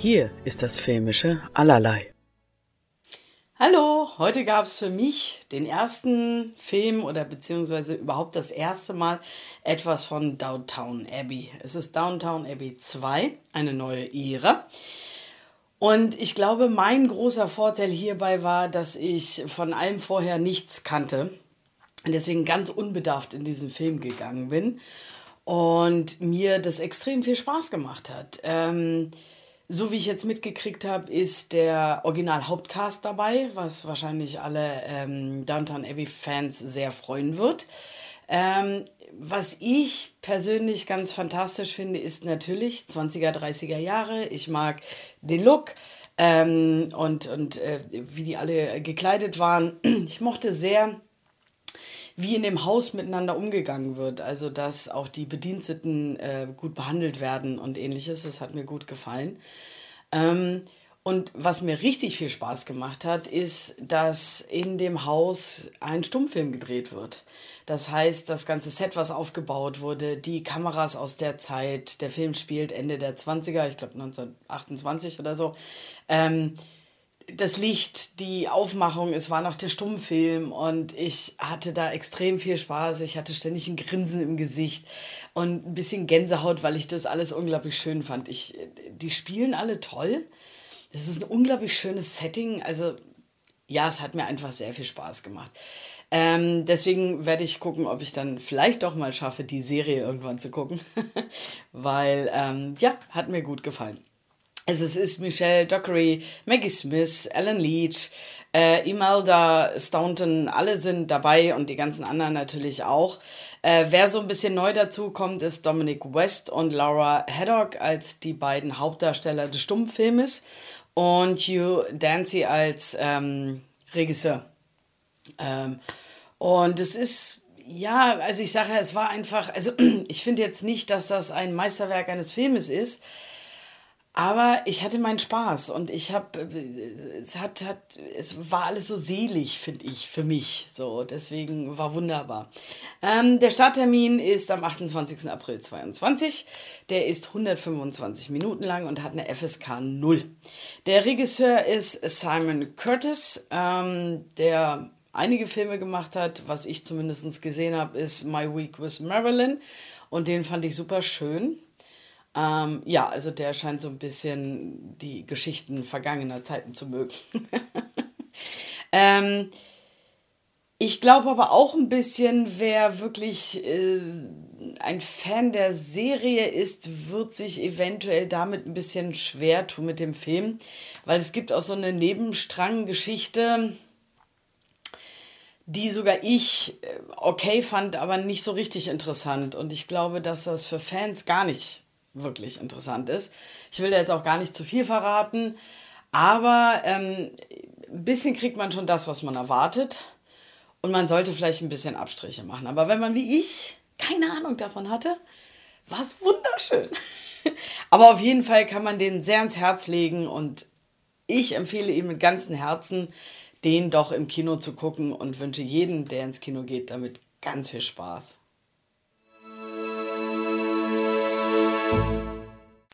Hier ist das filmische Allerlei. Hallo, heute gab es für mich den ersten Film oder beziehungsweise überhaupt das erste Mal etwas von Downtown Abbey. Es ist Downtown Abbey 2, eine neue Ära. Und ich glaube, mein großer Vorteil hierbei war, dass ich von allem vorher nichts kannte und deswegen ganz unbedarft in diesen Film gegangen bin und mir das extrem viel Spaß gemacht hat. Ähm, so wie ich jetzt mitgekriegt habe, ist der Original-Hauptcast dabei, was wahrscheinlich alle ähm, Downtown Abbey-Fans sehr freuen wird. Ähm, was ich persönlich ganz fantastisch finde, ist natürlich 20er, 30er Jahre. Ich mag den Look ähm, und, und äh, wie die alle gekleidet waren. Ich mochte sehr wie in dem Haus miteinander umgegangen wird. Also, dass auch die Bediensteten äh, gut behandelt werden und ähnliches. Das hat mir gut gefallen. Ähm, und was mir richtig viel Spaß gemacht hat, ist, dass in dem Haus ein Stummfilm gedreht wird. Das heißt, das ganze Set, was aufgebaut wurde, die Kameras aus der Zeit, der Film spielt Ende der 20er, ich glaube 1928 oder so. Ähm, das Licht, die Aufmachung, es war noch der Stummfilm und ich hatte da extrem viel Spaß. Ich hatte ständig ein Grinsen im Gesicht und ein bisschen Gänsehaut, weil ich das alles unglaublich schön fand. Ich, die spielen alle toll. Das ist ein unglaublich schönes Setting. Also ja, es hat mir einfach sehr viel Spaß gemacht. Ähm, deswegen werde ich gucken, ob ich dann vielleicht doch mal schaffe, die Serie irgendwann zu gucken. weil ähm, ja, hat mir gut gefallen. Also es ist Michelle Dockery, Maggie Smith, Alan Leach, äh, Imelda Staunton, alle sind dabei und die ganzen anderen natürlich auch. Äh, wer so ein bisschen neu dazu kommt, ist Dominic West und Laura Haddock als die beiden Hauptdarsteller des Stummfilmes und Hugh Dancy als ähm, Regisseur. Ähm, und es ist ja, also ich sage, es war einfach, also ich finde jetzt nicht, dass das ein Meisterwerk eines Filmes ist, aber ich hatte meinen Spaß und ich habe, es hat, hat, es war alles so selig, finde ich, für mich. So, deswegen war wunderbar. Ähm, der Starttermin ist am 28. April 2022. Der ist 125 Minuten lang und hat eine FSK 0. Der Regisseur ist Simon Curtis, ähm, der einige Filme gemacht hat. Was ich zumindest gesehen habe, ist My Week with Marilyn. Und den fand ich super schön. Ähm, ja, also der scheint so ein bisschen die Geschichten vergangener Zeiten zu mögen. ähm, ich glaube aber auch ein bisschen, wer wirklich äh, ein Fan der Serie ist, wird sich eventuell damit ein bisschen schwer tun mit dem Film, weil es gibt auch so eine Nebenstranggeschichte, die sogar ich äh, okay fand, aber nicht so richtig interessant. Und ich glaube, dass das für Fans gar nicht wirklich interessant ist. Ich will da jetzt auch gar nicht zu viel verraten, aber ähm, ein bisschen kriegt man schon das, was man erwartet. Und man sollte vielleicht ein bisschen Abstriche machen. Aber wenn man wie ich keine Ahnung davon hatte, war es wunderschön. Aber auf jeden Fall kann man den sehr ans Herz legen und ich empfehle ihm mit ganzem Herzen, den doch im Kino zu gucken und wünsche jedem, der ins Kino geht, damit ganz viel Spaß. thank you